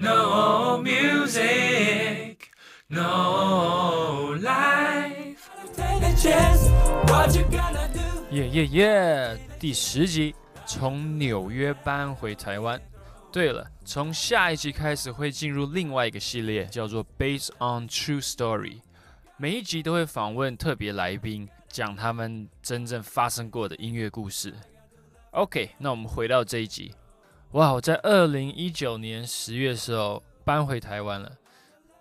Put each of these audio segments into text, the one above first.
No music, no life. Take a chance, what you gonna do? 耶耶耶！第十集，从纽约搬回台湾。对了，从下一集开始会进入另外一个系列，叫做 Based on True Story。每一集都会访问特别来宾，讲他们真正发生过的音乐故事。OK，那我们回到这一集。哇，我在二零一九年十月的时候搬回台湾了。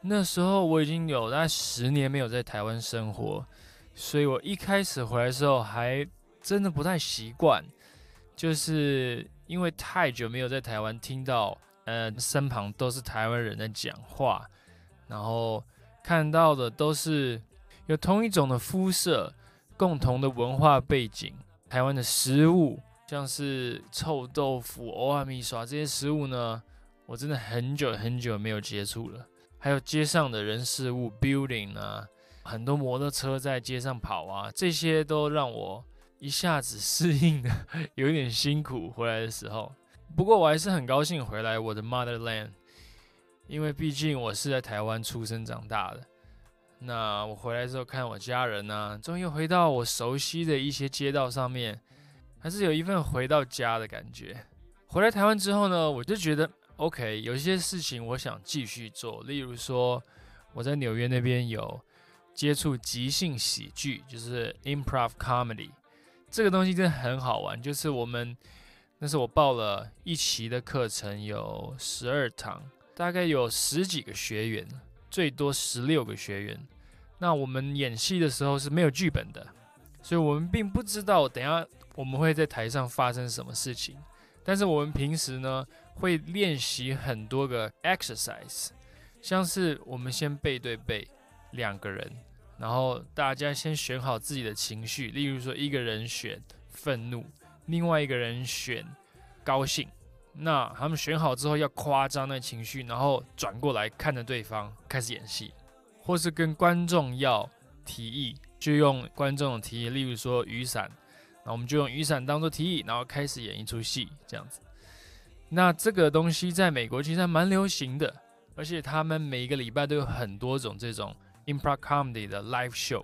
那时候我已经有大概十年没有在台湾生活，所以我一开始回来的时候还真的不太习惯，就是因为太久没有在台湾听到，呃，身旁都是台湾人在讲话，然后看到的都是有同一种的肤色、共同的文化背景、台湾的食物。像是臭豆腐、欧阿米耍这些食物呢，我真的很久很久没有接触了。还有街上的人事物、building 啊，很多摩托车在街上跑啊，这些都让我一下子 适应的有点辛苦。回来的时候，不过我还是很高兴回来我的 motherland，因为毕竟我是在台湾出生长大的。那我回来之后看我家人呢，终于回到我熟悉的一些街道上面。还是有一份回到家的感觉。回来台湾之后呢，我就觉得 OK，有一些事情我想继续做。例如说，我在纽约那边有接触即兴喜剧，就是 improv comedy，这个东西真的很好玩。就是我们那时候我报了一期的课程，有十二堂，大概有十几个学员，最多十六个学员。那我们演戏的时候是没有剧本的，所以我们并不知道等下。我们会在台上发生什么事情，但是我们平时呢会练习很多个 exercise，像是我们先背对背两个人，然后大家先选好自己的情绪，例如说一个人选愤怒，另外一个人选高兴，那他们选好之后要夸张的情绪，然后转过来看着对方开始演戏，或是跟观众要提议，就用观众的提议，例如说雨伞。那我们就用雨伞当做提议，然后开始演一出戏，这样子。那这个东西在美国其实还蛮流行的，而且他们每一个礼拜都有很多种这种 improv comedy 的 live show，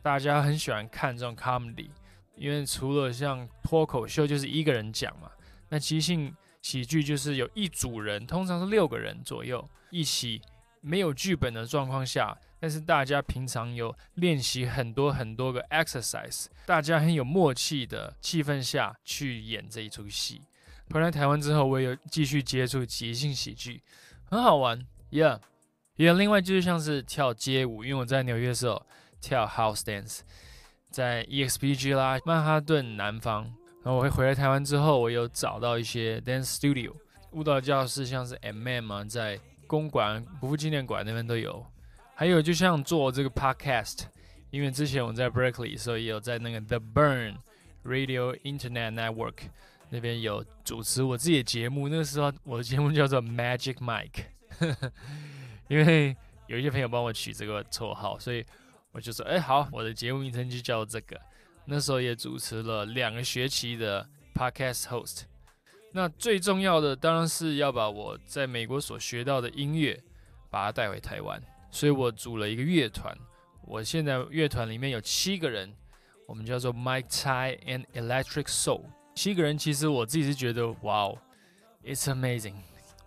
大家很喜欢看这种 comedy，因为除了像脱口秀就是一个人讲嘛，那即兴喜剧就是有一组人，通常是六个人左右一起，没有剧本的状况下。但是大家平常有练习很多很多个 exercise，大家很有默契的气氛下去演这一出戏。回来台湾之后，我有继续接触即兴喜剧，很好玩，yeah。也另外就是像是跳街舞，因为我在纽约的时候跳 house dance，在 EXPG 啦，曼哈顿南方。然后我会回来台湾之后，我有找到一些 dance studio 舞蹈教室，像是 MM 啊，在公馆、国父纪念馆那边都有。还有，就像做这个 podcast，因为之前我在 Berkeley，所以也有在那个 The Burn Radio Internet Network 那边有主持我自己的节目。那个时候我的节目叫做 Magic Mike，因为有一些朋友帮我取这个绰号，所以我就说，哎，好，我的节目名称就叫这个。那时候也主持了两个学期的 podcast host。那最重要的当然是要把我在美国所学到的音乐，把它带回台湾。所以我组了一个乐团，我现在乐团里面有七个人，我们叫做 Mike Tai and Electric Soul。七个人其实我自己是觉得，哇哦，It's amazing，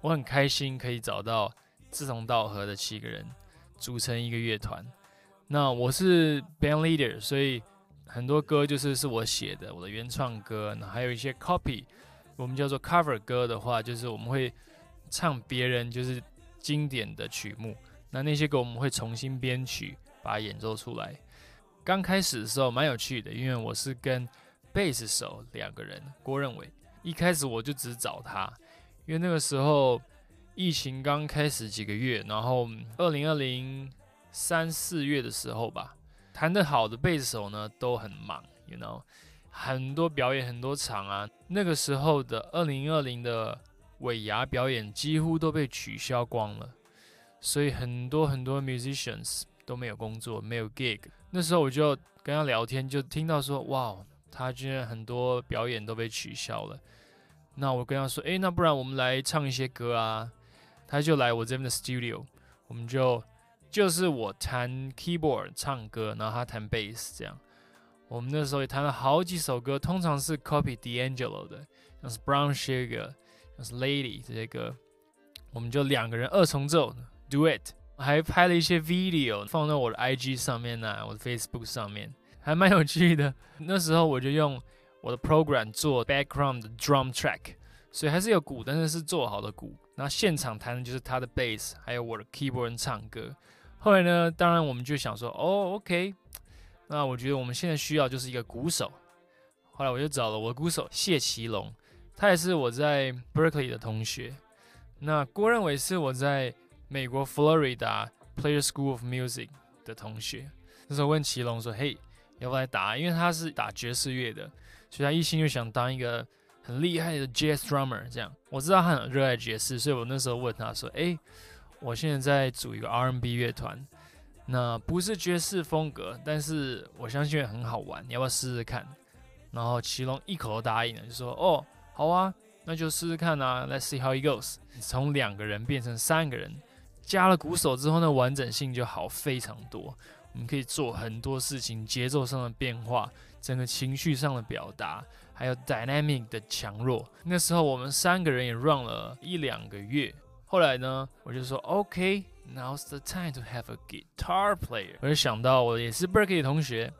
我很开心可以找到志同道合的七个人组成一个乐团。那我是 band leader，所以很多歌就是是我写的，我的原创歌，那还有一些 copy，我们叫做 cover 歌的话，就是我们会唱别人就是经典的曲目。那那些歌我们会重新编曲，把它演奏出来。刚开始的时候蛮有趣的，因为我是跟贝斯手两个人，郭任伟。一开始我就只找他，因为那个时候疫情刚开始几个月，然后二零二零三四月的时候吧，弹得好的贝斯手呢都很忙，you know，很多表演很多场啊。那个时候的二零二零的尾牙表演几乎都被取消光了。所以很多很多 musicians 都没有工作，没有 gig。那时候我就跟他聊天，就听到说，哇，他居然很多表演都被取消了。那我跟他说，诶，那不然我们来唱一些歌啊？他就来我这边的 studio，我们就就是我弹 keyboard 唱歌，然后他弹 bass 这样。我们那时候也弹了好几首歌，通常是 copy D'Angelo 的，像是 Brown Sugar，像是 Lady 这些歌，我们就两个人二重奏 duet，还拍了一些 video 放到我的 IG 上面啊，我的 Facebook 上面，还蛮有趣的。那时候我就用我的 program 做 background 的 drum track，所以还是有鼓，但是是做好的鼓。然后现场弹的就是他的 bass，还有我的 keyboard 唱歌。后来呢，当然我们就想说，哦，OK。那我觉得我们现在需要就是一个鼓手，后来我就找了我的鼓手谢奇隆，他也是我在 Berkeley 的同学。那郭任伟是我在美国 Florida Player School of Music 的同学。那时候问奇隆说：“嘿，要不要来打？”因为他是打爵士乐的，所以他一心就想当一个很厉害的 Jazz Drummer。这样我知道他很热爱爵士，所以我那时候问他说：“诶，我现在在组一个 R&B 乐团。”那不是爵士风格，但是我相信很好玩，你要不要试试看？然后奇隆一口答应了，就说：“哦，好啊，那就试试看啊，Let's see how it goes。”从两个人变成三个人，加了鼓手之后呢，完整性就好非常多。我们可以做很多事情，节奏上的变化，整个情绪上的表达，还有 dynamic 的强弱。那时候我们三个人也 run 了一两个月。后来呢，我就说 OK。Now's the time to have a guitar player。我就想到我也是 Berkeley 的同学，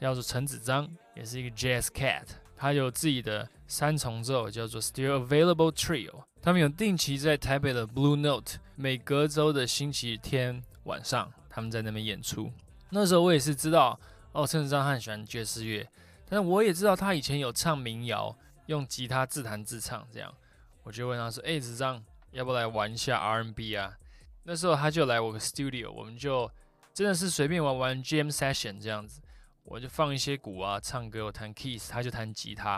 叫做陈子章，也是一个 Jazz Cat。他有自己的三重奏，叫做 Still Available Trio。他们有定期在台北的 Blue Note，每隔周的星期天晚上，他们在那边演出。那时候我也是知道，哦，陈子章很喜欢爵士乐，但是我也知道他以前有唱民谣，用吉他自弹自唱这样。我就问他说：“哎，子章，要不来玩一下 R&B 啊？”那时候他就来我的 studio，我们就真的是随便玩玩 jam session 这样子，我就放一些鼓啊，唱歌，我弹 keys，他就弹吉他，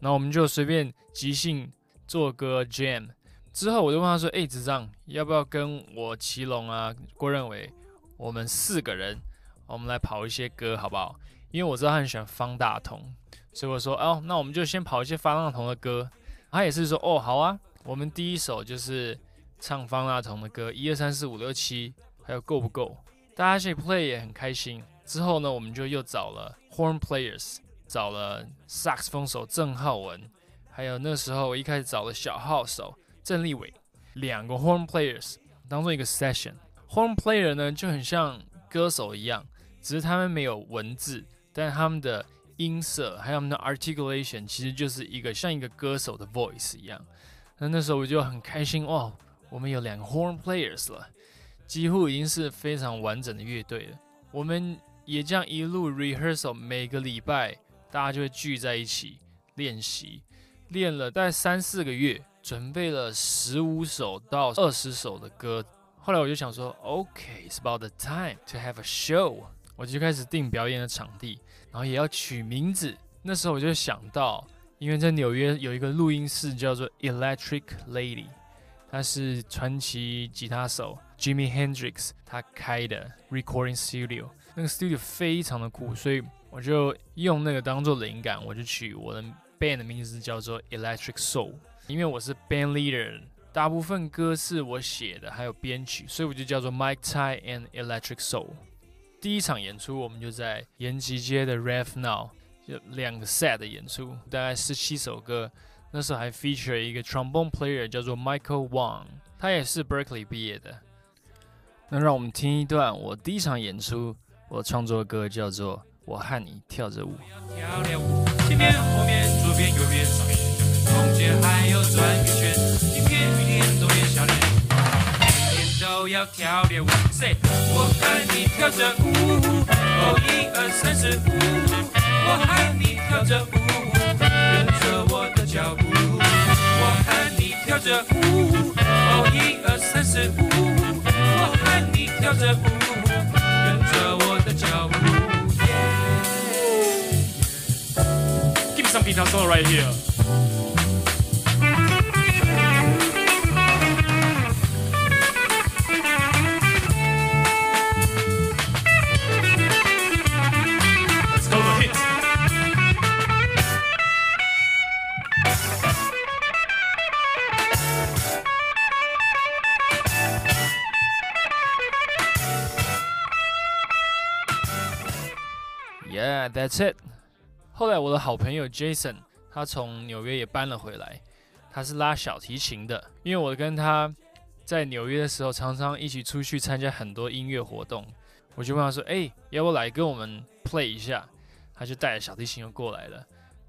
然后我们就随便即兴做歌 jam。之后我就问他说：“哎，子章，要不要跟我奇隆啊、郭认为，我们四个人，我们来跑一些歌好不好？因为我知道他很喜欢方大同，所以我说哦，那我们就先跑一些方大同的歌。他也是说哦，好啊，我们第一首就是。”唱方大同的歌，一二三四五六七，还有够不够？大家一起 play 也很开心。之后呢，我们就又找了 horn players，找了萨克斯风手郑浩文，还有那时候我一开始找了小号手郑立伟，两个 horn players 当做一个 session。horn player 呢就很像歌手一样，只是他们没有文字，但他们的音色还有他们的 articulation，其实就是一个像一个歌手的 voice 一样。那那时候我就很开心哦。我们有两个 horn players 了，几乎已经是非常完整的乐队了。我们也这样一路 rehearsal，每个礼拜大家就会聚在一起练习，练了大概三四个月，准备了十五首到二十首的歌。后来我就想说，OK，it's about the time to have a show。我就开始定表演的场地，然后也要取名字。那时候我就想到，因为在纽约有一个录音室叫做 Electric Lady。他是传奇吉他手 Jimi Hendrix 他开的 recording studio，那个 studio 非常的酷，所以我就用那个当做灵感，我就取我的 band 的名字叫做 Electric Soul，因为我是 band leader，大部分歌是我写的，还有编曲，所以我就叫做 Mike Tsai and Electric Soul。第一场演出我们就在延吉街的 Rev Now，就两个 set 的演出，大概十七首歌。那时候还 feature 一个 trombone player 叫做 Michael Wang，他也是 Berkeley 毕业的。那让我们听一段我第一场演出我创作的歌，叫做《我和你跳着舞》。前面、后面、左边、右边、上面、中间还有转个圈，一天一天都变笑脸，天天都要跳点舞。Say，我和你跳着舞，哦，一二三四五，我和你跳着舞。着我的脚步，我和你跳着舞，哦，一二三四五，我和你跳着舞，跟着我的脚步。Give me some guitar solo right here. That's it。后来我的好朋友 Jason，他从纽约也搬了回来，他是拉小提琴的。因为我跟他在纽约的时候，常常一起出去参加很多音乐活动，我就问他说：“哎，要不来跟我们 play 一下？”他就带着小提琴又过来了，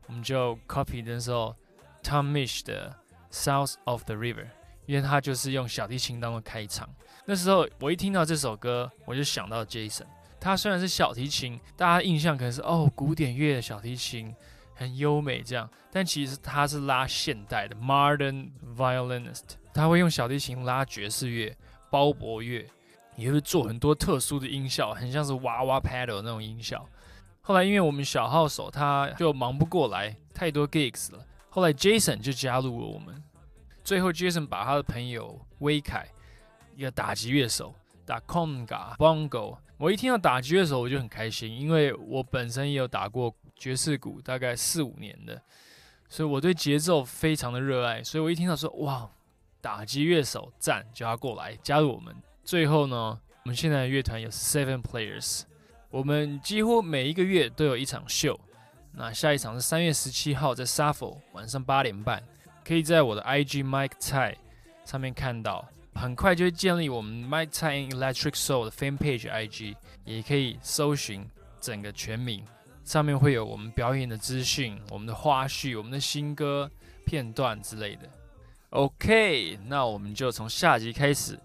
我们就 copy 那时候 Tom Misch 的 South of the River，因为他就是用小提琴当做开场。那时候我一听到这首歌，我就想到 Jason。他虽然是小提琴，大家印象可能是哦古典乐的小提琴很优美这样，但其实他是拉现代的 Modern Violinist，他会用小提琴拉爵士乐、鲍伯乐，也会做很多特殊的音效，很像是娃娃 pedal 那种音效。后来因为我们小号手他就忙不过来，太多 gigs 了，后来 Jason 就加入了我们。最后 Jason 把他的朋友威凯。一个打击乐手，打 conga bongo。我一听到打击乐手，我就很开心，因为我本身也有打过爵士鼓，大概四五年的，所以我对节奏非常的热爱。所以我一听到说哇，打击乐手赞，叫他过来加入我们。最后呢，我们现在的乐团有 seven players，我们几乎每一个月都有一场秀。那下一场是三月十七号在 Suffol 晚上八点半，可以在我的 IG Mike 蔡上面看到。很快就会建立我们 My Tsai Electric Soul 的 Fan Page IG，也可以搜寻整个全名，上面会有我们表演的资讯、我们的花絮、我们的新歌片段之类的。OK，那我们就从下集开始，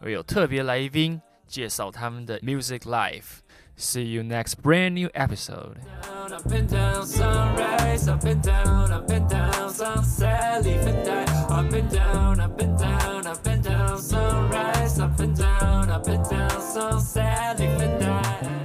会有特别来宾介绍他们的 Music Life。See you next brand new episode. up and down, up and down, so sadly for that.